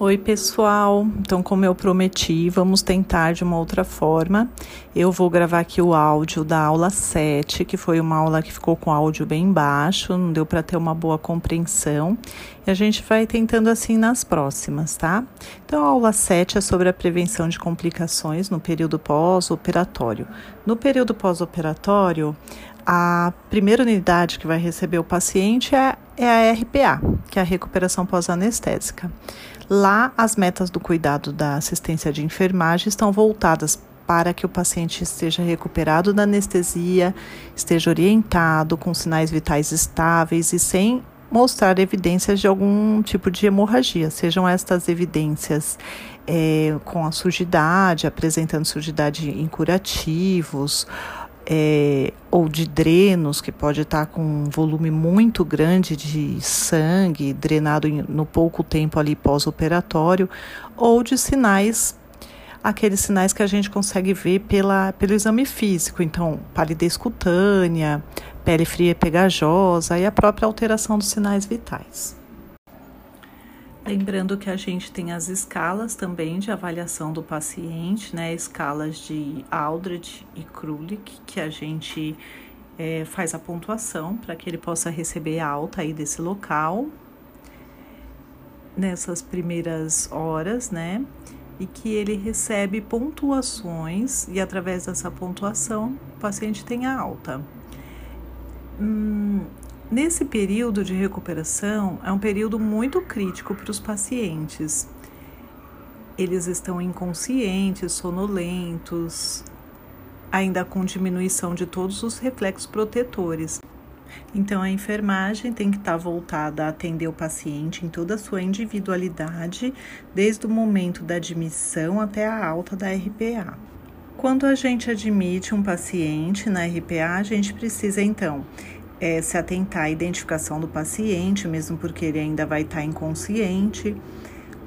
Oi, pessoal. Então, como eu prometi, vamos tentar de uma outra forma. Eu vou gravar aqui o áudio da aula 7, que foi uma aula que ficou com áudio bem baixo, não deu para ter uma boa compreensão. E a gente vai tentando assim nas próximas, tá? Então, a aula 7 é sobre a prevenção de complicações no período pós-operatório. No período pós-operatório, a primeira unidade que vai receber o paciente é, é a RPA, que é a recuperação pós-anestésica. Lá, as metas do cuidado da assistência de enfermagem estão voltadas para que o paciente esteja recuperado da anestesia, esteja orientado, com sinais vitais estáveis e sem mostrar evidências de algum tipo de hemorragia, sejam estas evidências é, com a sujidade, apresentando sujidade em curativos, é, ou de drenos, que pode estar com um volume muito grande de sangue drenado em, no pouco tempo ali pós-operatório, ou de sinais, aqueles sinais que a gente consegue ver pela, pelo exame físico, então palidez cutânea, pele fria e pegajosa e a própria alteração dos sinais vitais. Lembrando que a gente tem as escalas também de avaliação do paciente, né? Escalas de Aldrich e Krulik, que a gente é, faz a pontuação para que ele possa receber alta aí desse local nessas primeiras horas, né? E que ele recebe pontuações e através dessa pontuação o paciente tem a alta. Hum, Nesse período de recuperação, é um período muito crítico para os pacientes. Eles estão inconscientes, sonolentos, ainda com diminuição de todos os reflexos protetores. Então, a enfermagem tem que estar voltada a atender o paciente em toda a sua individualidade, desde o momento da admissão até a alta da RPA. Quando a gente admite um paciente na RPA, a gente precisa então é, se atentar à identificação do paciente, mesmo porque ele ainda vai estar inconsciente.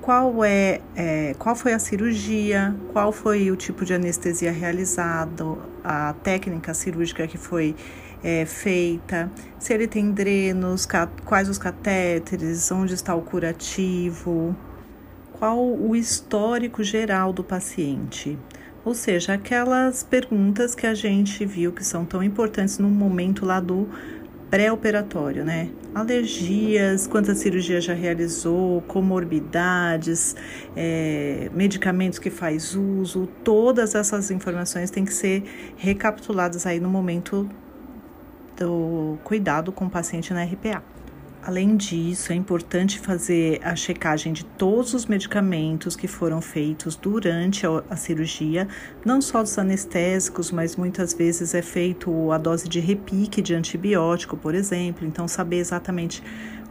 Qual é, é, qual foi a cirurgia, qual foi o tipo de anestesia realizado, a técnica cirúrgica que foi é, feita, se ele tem drenos, quais os catéteres, onde está o curativo, qual o histórico geral do paciente. Ou seja, aquelas perguntas que a gente viu que são tão importantes no momento lá do pré-operatório, né? Alergias, quantas cirurgias já realizou, comorbidades, é, medicamentos que faz uso, todas essas informações têm que ser recapituladas aí no momento do cuidado com o paciente na RPA. Além disso, é importante fazer a checagem de todos os medicamentos que foram feitos durante a, cirurgia, não só dos anestésicos, mas muitas vezes é feito a dose de repique de antibiótico, por exemplo. Então, saber exatamente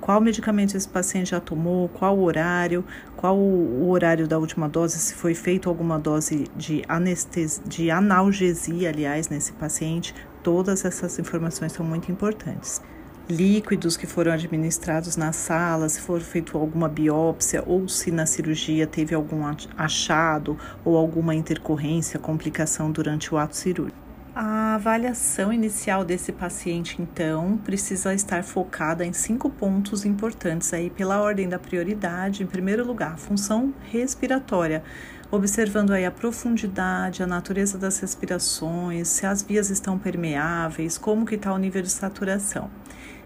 qual medicamento esse paciente já tomou, qual horário, qual o horário da última dose, se foi feito alguma dose de anestesia, de analgesia, aliás, nesse paciente. Todas essas informações são muito importantes líquidos que foram administrados na sala, se for feito alguma biópsia ou se na cirurgia teve algum achado ou alguma intercorrência, complicação durante o ato cirúrgico. A avaliação inicial desse paciente, então, precisa estar focada em cinco pontos importantes aí pela ordem da prioridade. Em primeiro lugar, função respiratória, observando aí a profundidade, a natureza das respirações, se as vias estão permeáveis, como que está o nível de saturação.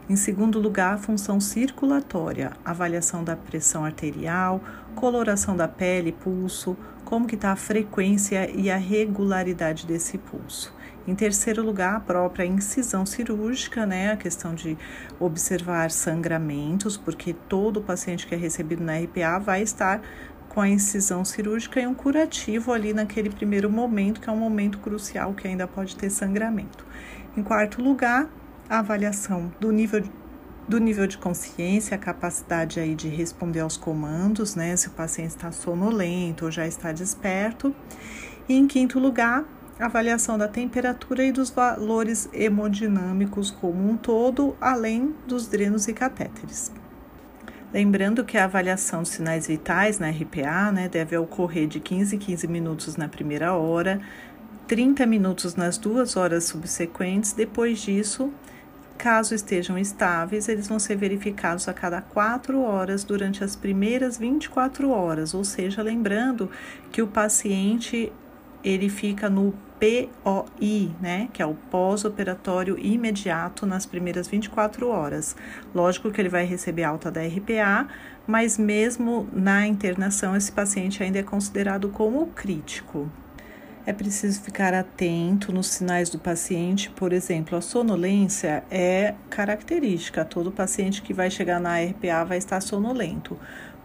Em segundo lugar, a função circulatória, avaliação da pressão arterial, coloração da pele, pulso, como que está a frequência e a regularidade desse pulso. Em terceiro lugar, a própria incisão cirúrgica, né? A questão de observar sangramentos, porque todo paciente que é recebido na RPA vai estar com a incisão cirúrgica e um curativo ali naquele primeiro momento, que é um momento crucial que ainda pode ter sangramento. Em quarto lugar, a avaliação do nível do nível de consciência, a capacidade aí de responder aos comandos, né, se o paciente está sonolento ou já está desperto. E em quinto lugar, avaliação da temperatura e dos valores hemodinâmicos como um todo, além dos drenos e catéteres. Lembrando que a avaliação dos sinais vitais na RPA né, deve ocorrer de 15 em 15 minutos na primeira hora, 30 minutos nas duas horas subsequentes. Depois disso, Caso estejam estáveis, eles vão ser verificados a cada 4 horas durante as primeiras 24 horas, ou seja, lembrando que o paciente ele fica no POI, né, que é o pós-operatório imediato nas primeiras 24 horas. Lógico que ele vai receber alta da RPA, mas mesmo na internação esse paciente ainda é considerado como crítico. É preciso ficar atento nos sinais do paciente, por exemplo, a sonolência é característica, todo paciente que vai chegar na RPA vai estar sonolento.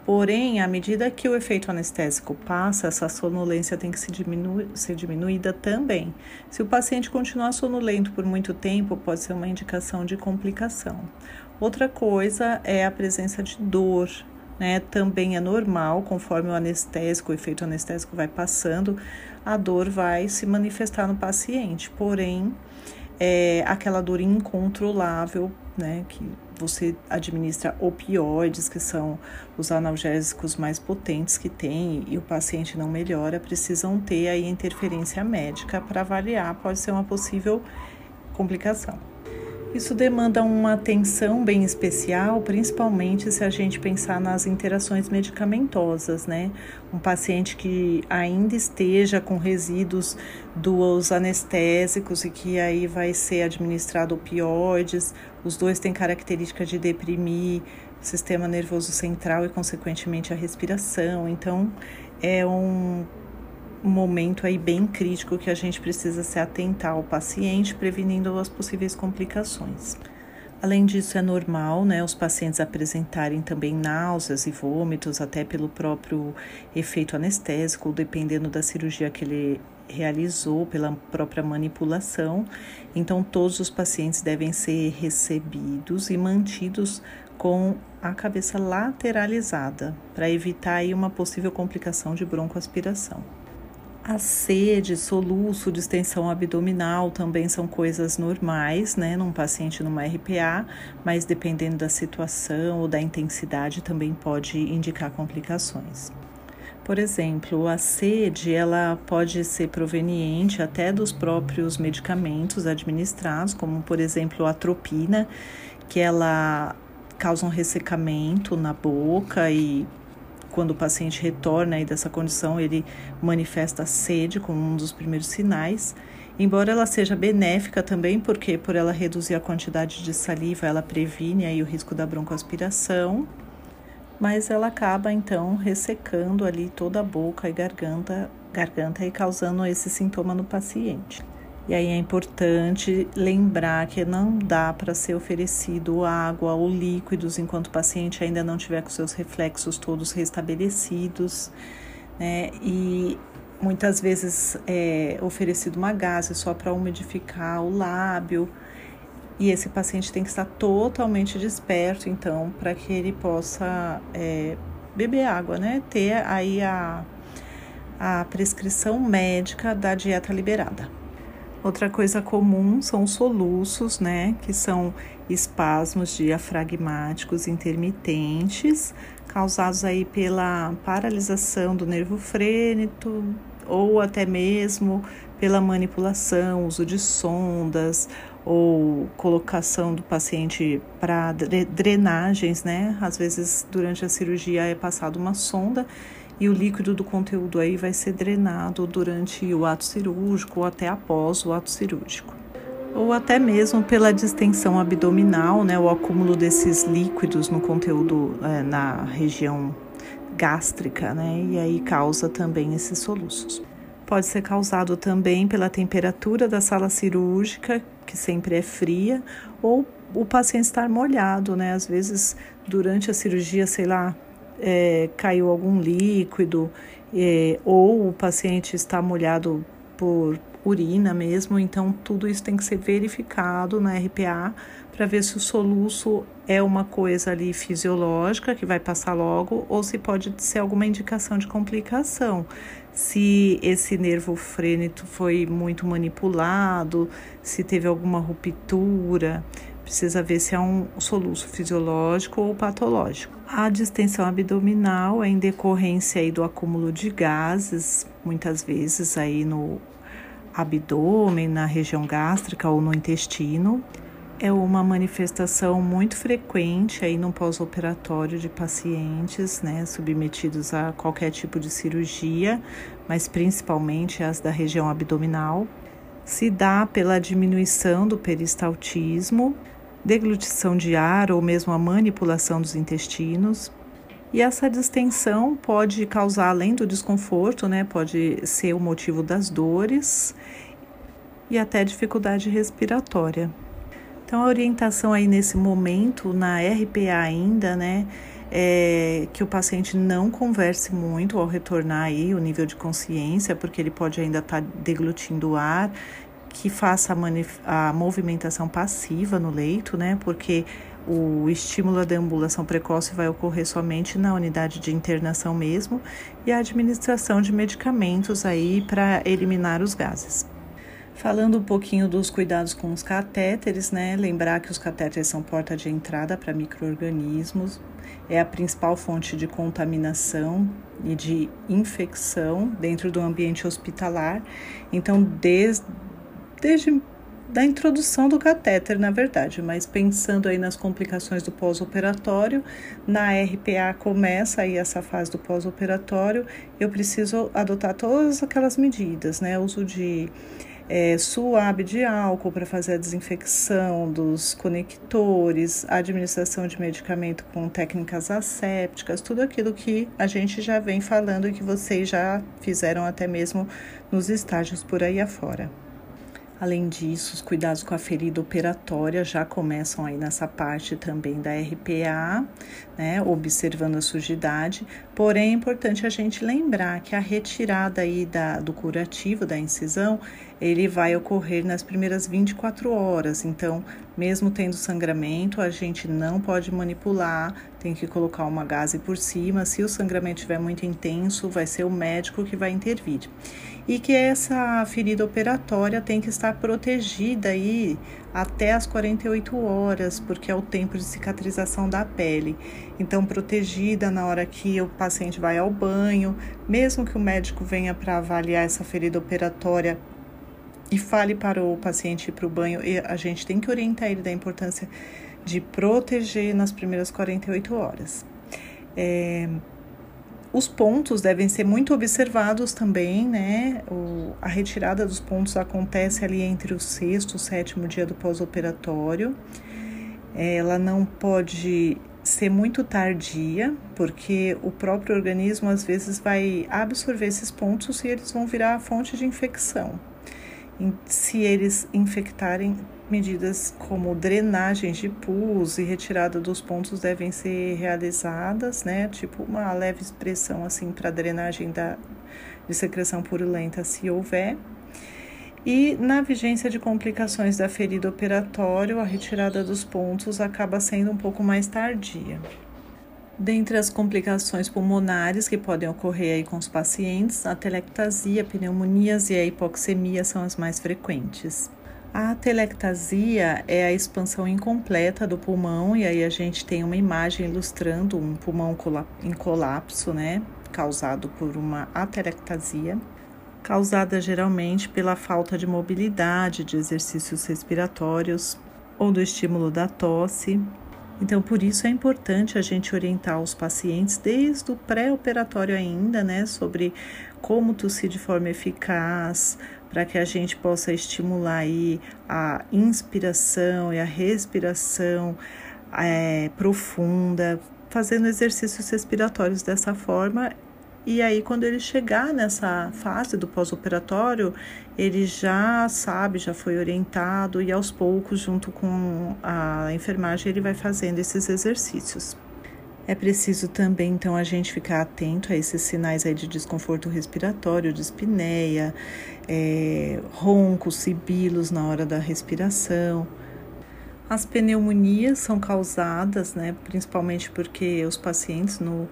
Porém, à medida que o efeito anestésico passa, essa sonolência tem que se ser diminuída também. Se o paciente continuar sonolento por muito tempo, pode ser uma indicação de complicação. Outra coisa é a presença de dor, né? Também é normal, conforme o anestésico, o efeito anestésico vai passando, a dor vai se manifestar no paciente. Porém, é aquela dor incontrolável, né? Que você administra opioides, que são os analgésicos mais potentes que tem, e o paciente não melhora, precisam ter aí interferência médica para avaliar, pode ser uma possível complicação. Isso demanda uma atenção bem especial, principalmente se a gente pensar nas interações medicamentosas, né? Um paciente que ainda esteja com resíduos dos anestésicos e que aí vai ser administrado opioides, os dois têm característica de deprimir o sistema nervoso central e, consequentemente, a respiração. Então, é um momento aí bem crítico que a gente precisa se atentar ao paciente, prevenindo as possíveis complicações. Além disso, é normal né, os pacientes apresentarem também náuseas e vômitos, até pelo próprio efeito anestésico, dependendo da cirurgia que ele realizou, pela própria manipulação. Então, todos os pacientes devem ser recebidos e mantidos com a cabeça lateralizada, para evitar aí uma possível complicação de broncoaspiração. A sede, soluço, distensão abdominal também são coisas normais, né, num paciente numa RPA, mas dependendo da situação ou da intensidade também pode indicar complicações. Por exemplo, a sede ela pode ser proveniente até dos próprios medicamentos administrados, como por exemplo a atropina, que ela causa um ressecamento na boca e quando o paciente retorna aí dessa condição, ele manifesta sede como um dos primeiros sinais. Embora ela seja benéfica também, porque por ela reduzir a quantidade de saliva, ela previne aí o risco da broncoaspiração, mas ela acaba então ressecando ali toda a boca e garganta, garganta e causando esse sintoma no paciente. E aí é importante lembrar que não dá para ser oferecido água ou líquidos enquanto o paciente ainda não tiver com seus reflexos todos restabelecidos, né? E muitas vezes é oferecido uma gase só para umidificar o lábio. E esse paciente tem que estar totalmente desperto, então, para que ele possa é, beber água, né? Ter aí a, a prescrição médica da dieta liberada. Outra coisa comum são os soluços, né, que são espasmos diafragmáticos intermitentes, causados aí pela paralisação do nervo frênito ou até mesmo pela manipulação, uso de sondas ou colocação do paciente para drenagens, né? Às vezes durante a cirurgia é passado uma sonda e o líquido do conteúdo aí vai ser drenado durante o ato cirúrgico ou até após o ato cirúrgico. Ou até mesmo pela distensão abdominal, né, o acúmulo desses líquidos no conteúdo é, na região gástrica, né, e aí causa também esses soluços. Pode ser causado também pela temperatura da sala cirúrgica, que sempre é fria, ou o paciente estar molhado, né? Às vezes, durante a cirurgia, sei lá, é, caiu algum líquido é, ou o paciente está molhado por urina mesmo, então tudo isso tem que ser verificado na RPA para ver se o soluço é uma coisa ali fisiológica que vai passar logo ou se pode ser alguma indicação de complicação. Se esse nervo frênito foi muito manipulado, se teve alguma ruptura, precisa ver se é um soluço fisiológico ou patológico. A distensão abdominal é em decorrência aí do acúmulo de gases, muitas vezes aí no abdômen, na região gástrica ou no intestino. é uma manifestação muito frequente aí no pós-operatório de pacientes, né, submetidos a qualquer tipo de cirurgia, mas principalmente as da região abdominal. Se dá pela diminuição do peristaltismo, deglutição de ar ou mesmo a manipulação dos intestinos. E essa distensão pode causar, além do desconforto, né, pode ser o motivo das dores e até dificuldade respiratória. Então, a orientação aí nesse momento, na RPA ainda, né, é que o paciente não converse muito ao retornar aí o nível de consciência, porque ele pode ainda estar tá deglutindo ar, que faça a, a movimentação passiva no leito, né, porque o estímulo à deambulação precoce vai ocorrer somente na unidade de internação mesmo e a administração de medicamentos aí para eliminar os gases. Falando um pouquinho dos cuidados com os catéteres, né? Lembrar que os catéteres são porta de entrada para micro-organismos, é a principal fonte de contaminação e de infecção dentro do ambiente hospitalar. Então, desde, desde da introdução do catéter, na verdade, mas pensando aí nas complicações do pós-operatório, na RPA começa aí essa fase do pós-operatório, eu preciso adotar todas aquelas medidas, né? Uso de é, suave de álcool para fazer a desinfecção dos conectores, administração de medicamento com técnicas assépticas, tudo aquilo que a gente já vem falando e que vocês já fizeram até mesmo nos estágios por aí afora. Além disso, os cuidados com a ferida operatória já começam aí nessa parte também da RPA, né, observando a sujidade. Porém, é importante a gente lembrar que a retirada aí da, do curativo da incisão, ele vai ocorrer nas primeiras 24 horas. Então, mesmo tendo sangramento, a gente não pode manipular, tem que colocar uma gase por cima. Se o sangramento estiver muito intenso, vai ser o médico que vai intervir e que essa ferida operatória tem que estar protegida aí até as 48 horas, porque é o tempo de cicatrização da pele. Então, protegida na hora que o paciente vai ao banho, mesmo que o médico venha para avaliar essa ferida operatória e fale para o paciente ir para o banho, a gente tem que orientar ele da importância de proteger nas primeiras 48 horas. É, os pontos devem ser muito observados também, né? O, a retirada dos pontos acontece ali entre o sexto e o sétimo dia do pós-operatório. Ela não pode ser muito tardia, porque o próprio organismo às vezes vai absorver esses pontos e eles vão virar fonte de infecção. Se eles infectarem Medidas como drenagens de pus e retirada dos pontos devem ser realizadas, né? Tipo uma leve expressão assim para drenagem da, de secreção purulenta, se houver. E na vigência de complicações da ferida operatória, a retirada dos pontos acaba sendo um pouco mais tardia. Dentre as complicações pulmonares que podem ocorrer aí com os pacientes, a telectasia, pneumonias e a hipoxemia são as mais frequentes. A telectasia é a expansão incompleta do pulmão, e aí a gente tem uma imagem ilustrando um pulmão em colapso, né? Causado por uma atelectasia, causada geralmente pela falta de mobilidade, de exercícios respiratórios ou do estímulo da tosse. Então, por isso é importante a gente orientar os pacientes desde o pré-operatório ainda, né, sobre como tossir de forma eficaz, para que a gente possa estimular aí a inspiração e a respiração é, profunda, fazendo exercícios respiratórios dessa forma. E aí, quando ele chegar nessa fase do pós-operatório, ele já sabe, já foi orientado e aos poucos, junto com a enfermagem, ele vai fazendo esses exercícios. É preciso também, então, a gente ficar atento a esses sinais aí de desconforto respiratório, de espineia, é, roncos, sibilos na hora da respiração. As pneumonias são causadas, né, principalmente porque os pacientes no,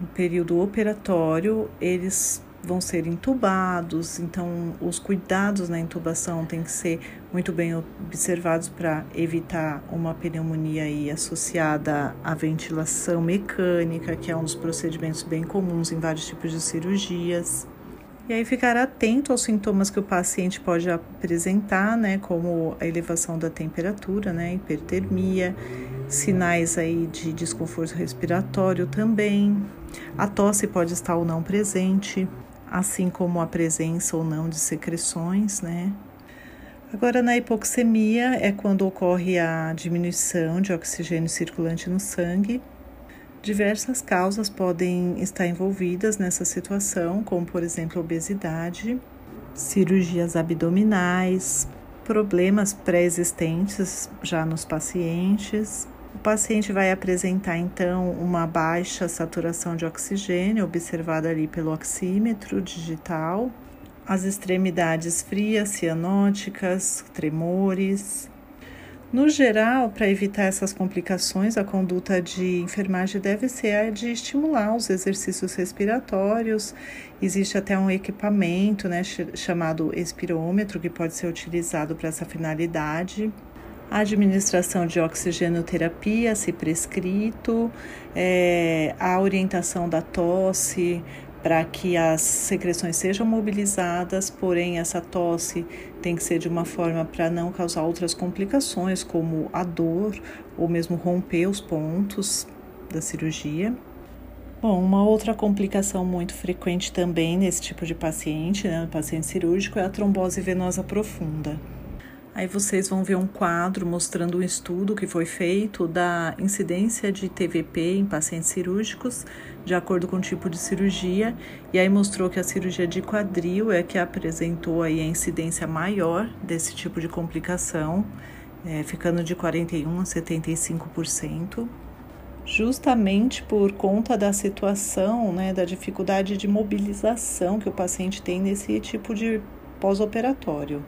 no período operatório, eles vão ser intubados, então os cuidados na intubação têm que ser muito bem observados para evitar uma pneumonia aí associada à ventilação mecânica, que é um dos procedimentos bem comuns em vários tipos de cirurgias. E aí ficar atento aos sintomas que o paciente pode apresentar, né, como a elevação da temperatura, né, hipertermia, sinais aí de desconforto respiratório também. A tosse pode estar ou não presente, assim como a presença ou não de secreções, né? Agora, na hipoxemia é quando ocorre a diminuição de oxigênio circulante no sangue. Diversas causas podem estar envolvidas nessa situação, como por exemplo obesidade, cirurgias abdominais, problemas pré-existentes já nos pacientes. O paciente vai apresentar então uma baixa saturação de oxigênio, observada ali pelo oxímetro digital, as extremidades frias, cianóticas, tremores. No geral, para evitar essas complicações, a conduta de enfermagem deve ser a de estimular os exercícios respiratórios. Existe até um equipamento né, chamado espirômetro que pode ser utilizado para essa finalidade. A administração de oxigenoterapia, se prescrito, é, a orientação da tosse, para que as secreções sejam mobilizadas, porém essa tosse tem que ser de uma forma para não causar outras complicações, como a dor ou mesmo romper os pontos da cirurgia. Bom, uma outra complicação muito frequente também nesse tipo de paciente, né, no paciente cirúrgico, é a trombose venosa profunda. Aí vocês vão ver um quadro mostrando um estudo que foi feito da incidência de TVP em pacientes cirúrgicos, de acordo com o tipo de cirurgia, e aí mostrou que a cirurgia de quadril é que apresentou aí a incidência maior desse tipo de complicação, é, ficando de 41 a 75% justamente por conta da situação, né, da dificuldade de mobilização que o paciente tem nesse tipo de pós-operatório.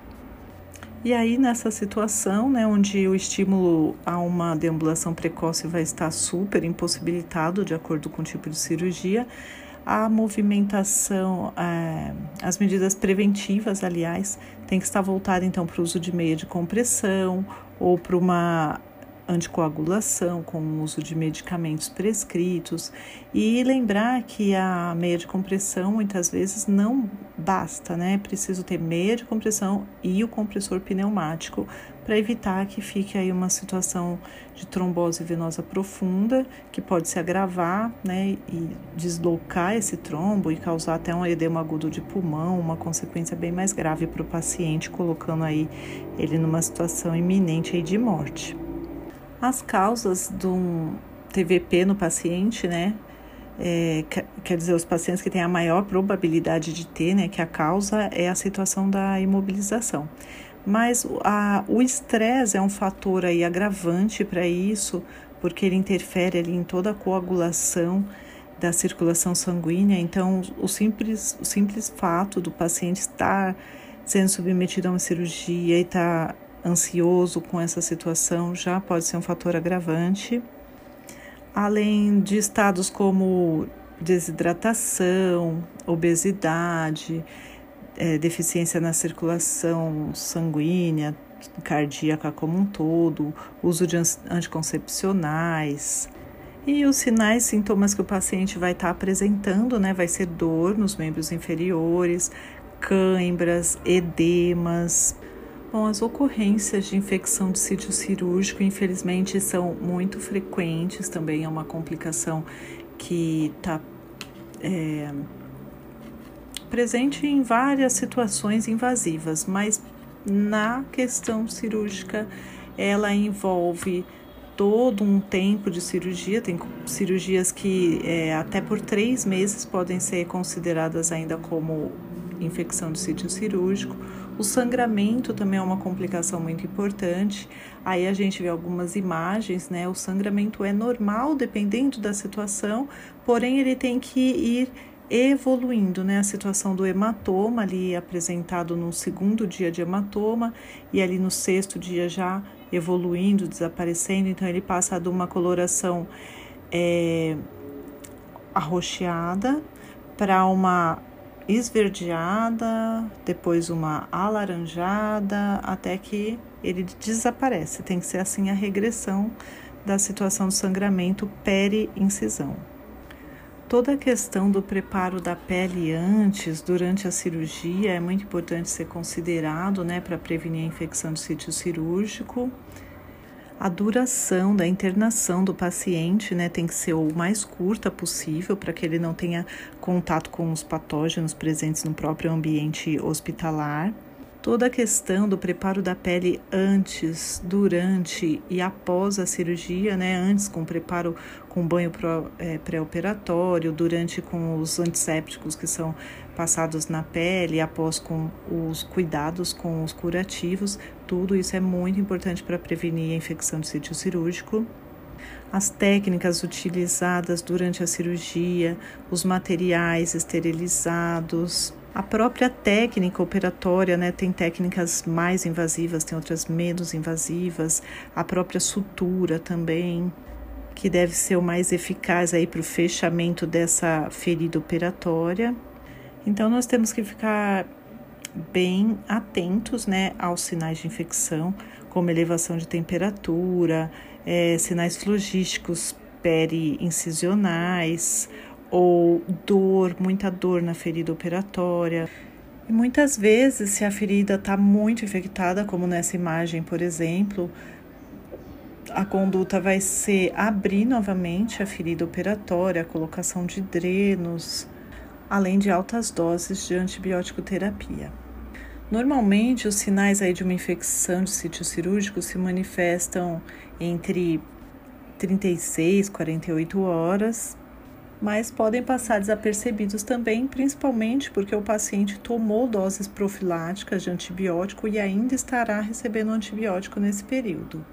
E aí, nessa situação, né, onde o estímulo a uma deambulação precoce vai estar super impossibilitado, de acordo com o tipo de cirurgia, a movimentação, é, as medidas preventivas, aliás, tem que estar voltada então para o uso de meia de compressão ou para uma anticoagulação, com o uso de medicamentos prescritos e lembrar que a meia de compressão muitas vezes não basta, né? Preciso ter meia de compressão e o compressor pneumático para evitar que fique aí uma situação de trombose venosa profunda que pode se agravar, né, e deslocar esse trombo e causar até um edema agudo de pulmão, uma consequência bem mais grave para o paciente, colocando aí ele numa situação iminente aí de morte. As causas do TVP no paciente, né? É, quer dizer, os pacientes que têm a maior probabilidade de ter, né? Que a causa é a situação da imobilização. Mas a, o estresse é um fator aí agravante para isso, porque ele interfere ali em toda a coagulação da circulação sanguínea. Então, o simples, o simples fato do paciente estar sendo submetido a uma cirurgia e estar tá ansioso com essa situação já pode ser um fator agravante. Além de estados como desidratação, obesidade, é, deficiência na circulação sanguínea, cardíaca como um todo, uso de anticoncepcionais. E os sinais, sintomas que o paciente vai estar tá apresentando, né? Vai ser dor nos membros inferiores, cãibras, edemas, Bom, as ocorrências de infecção de sítio cirúrgico, infelizmente, são muito frequentes, também é uma complicação que está é, presente em várias situações invasivas, mas na questão cirúrgica, ela envolve todo um tempo de cirurgia, tem cirurgias que é, até por três meses podem ser consideradas ainda como infecção de sítio cirúrgico o sangramento também é uma complicação muito importante. Aí a gente vê algumas imagens, né? O sangramento é normal dependendo da situação, porém ele tem que ir evoluindo, né? A situação do hematoma ali apresentado no segundo dia de hematoma e ali no sexto dia já evoluindo, desaparecendo. Então ele passa de uma coloração é, arroxeada para uma esverdeada, depois uma alaranjada, até que ele desaparece. Tem que ser assim a regressão da situação do sangramento peri-incisão. Toda a questão do preparo da pele antes, durante a cirurgia, é muito importante ser considerado, né, para prevenir a infecção do sítio cirúrgico. A duração da internação do paciente, né, tem que ser o mais curta possível para que ele não tenha contato com os patógenos presentes no próprio ambiente hospitalar toda a questão do preparo da pele antes, durante e após a cirurgia, né? Antes com preparo com banho é, pré-operatório, durante com os antissépticos que são passados na pele, após com os cuidados com os curativos, tudo isso é muito importante para prevenir a infecção do sítio cirúrgico as técnicas utilizadas durante a cirurgia, os materiais esterilizados, a própria técnica operatória, né, tem técnicas mais invasivas, tem outras menos invasivas, a própria sutura também, que deve ser o mais eficaz aí para o fechamento dessa ferida operatória. Então nós temos que ficar bem atentos, né, aos sinais de infecção, como elevação de temperatura, é, sinais flogísticos peri-incisionais, ou dor, muita dor na ferida operatória. E muitas vezes, se a ferida está muito infectada, como nessa imagem, por exemplo, a conduta vai ser abrir novamente a ferida operatória, a colocação de drenos, além de altas doses de antibiótico terapia. Normalmente, os sinais aí de uma infecção de sítio cirúrgico se manifestam entre 36 e 48 horas mas podem passar desapercebidos também, principalmente porque o paciente tomou doses profiláticas de antibiótico e ainda estará recebendo antibiótico nesse período.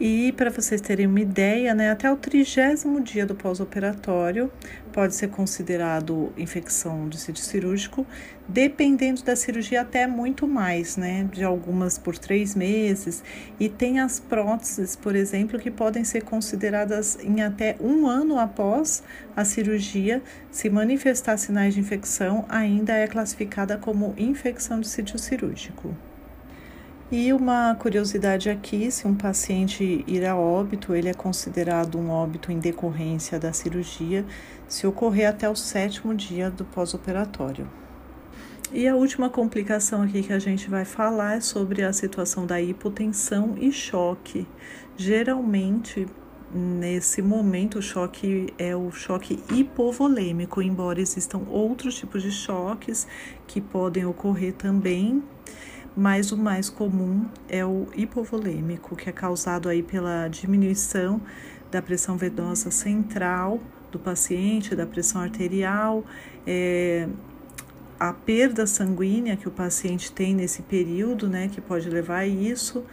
E para vocês terem uma ideia, né, até o trigésimo dia do pós-operatório pode ser considerado infecção de sítio cirúrgico, dependendo da cirurgia até muito mais, né, de algumas por três meses. E tem as próteses, por exemplo, que podem ser consideradas em até um ano após a cirurgia, se manifestar sinais de infecção, ainda é classificada como infecção de sítio cirúrgico. E uma curiosidade aqui, se um paciente ir a óbito, ele é considerado um óbito em decorrência da cirurgia se ocorrer até o sétimo dia do pós-operatório. E a última complicação aqui que a gente vai falar é sobre a situação da hipotensão e choque. Geralmente, nesse momento, o choque é o choque hipovolêmico, embora existam outros tipos de choques que podem ocorrer também mas o mais comum é o hipovolêmico, que é causado aí pela diminuição da pressão venosa central do paciente, da pressão arterial, é, a perda sanguínea que o paciente tem nesse período, né, que pode levar a isso,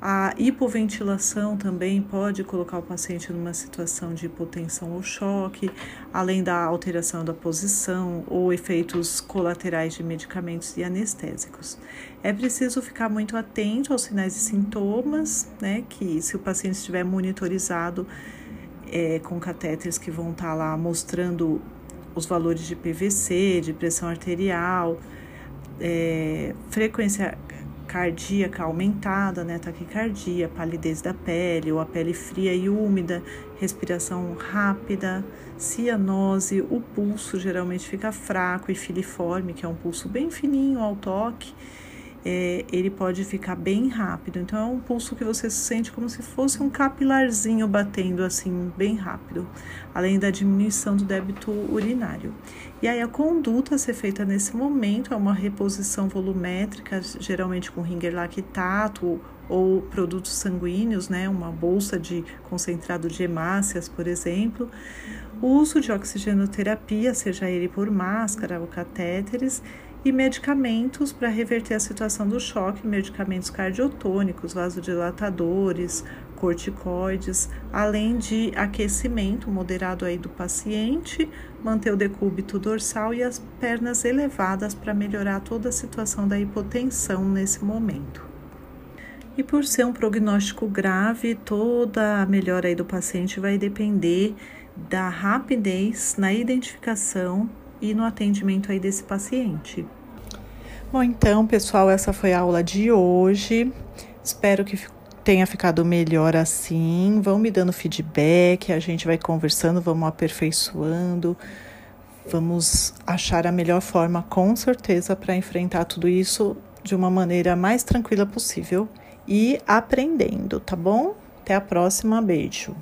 a hipoventilação também pode colocar o paciente numa situação de hipotensão ou choque, além da alteração da posição ou efeitos colaterais de medicamentos e anestésicos. É preciso ficar muito atento aos sinais e sintomas, né? Que se o paciente estiver monitorizado é, com catéteres que vão estar lá mostrando os valores de PVC, de pressão arterial, é, frequência cardíaca aumentada, né, taquicardia, palidez da pele, ou a pele fria e úmida, respiração rápida, cianose, o pulso geralmente fica fraco e filiforme, que é um pulso bem fininho ao toque, é, ele pode ficar bem rápido. Então, é um pulso que você sente como se fosse um capilarzinho batendo assim, bem rápido, além da diminuição do débito urinário. E aí, a conduta a ser feita nesse momento é uma reposição volumétrica, geralmente com ringer lactato ou produtos sanguíneos, né, uma bolsa de concentrado de hemácias, por exemplo, o uso de oxigenoterapia, seja ele por máscara ou catéteres, e medicamentos para reverter a situação do choque, medicamentos cardiotônicos, vasodilatadores, corticoides, além de aquecimento moderado aí do paciente, manter o decúbito dorsal e as pernas elevadas para melhorar toda a situação da hipotensão nesse momento. E por ser um prognóstico grave, toda a melhora aí do paciente vai depender da rapidez na identificação e no atendimento aí desse paciente. Bom, então, pessoal, essa foi a aula de hoje. Espero que tenha ficado melhor assim. Vão me dando feedback, a gente vai conversando, vamos aperfeiçoando. Vamos achar a melhor forma, com certeza, para enfrentar tudo isso de uma maneira mais tranquila possível e aprendendo, tá bom? Até a próxima, beijo.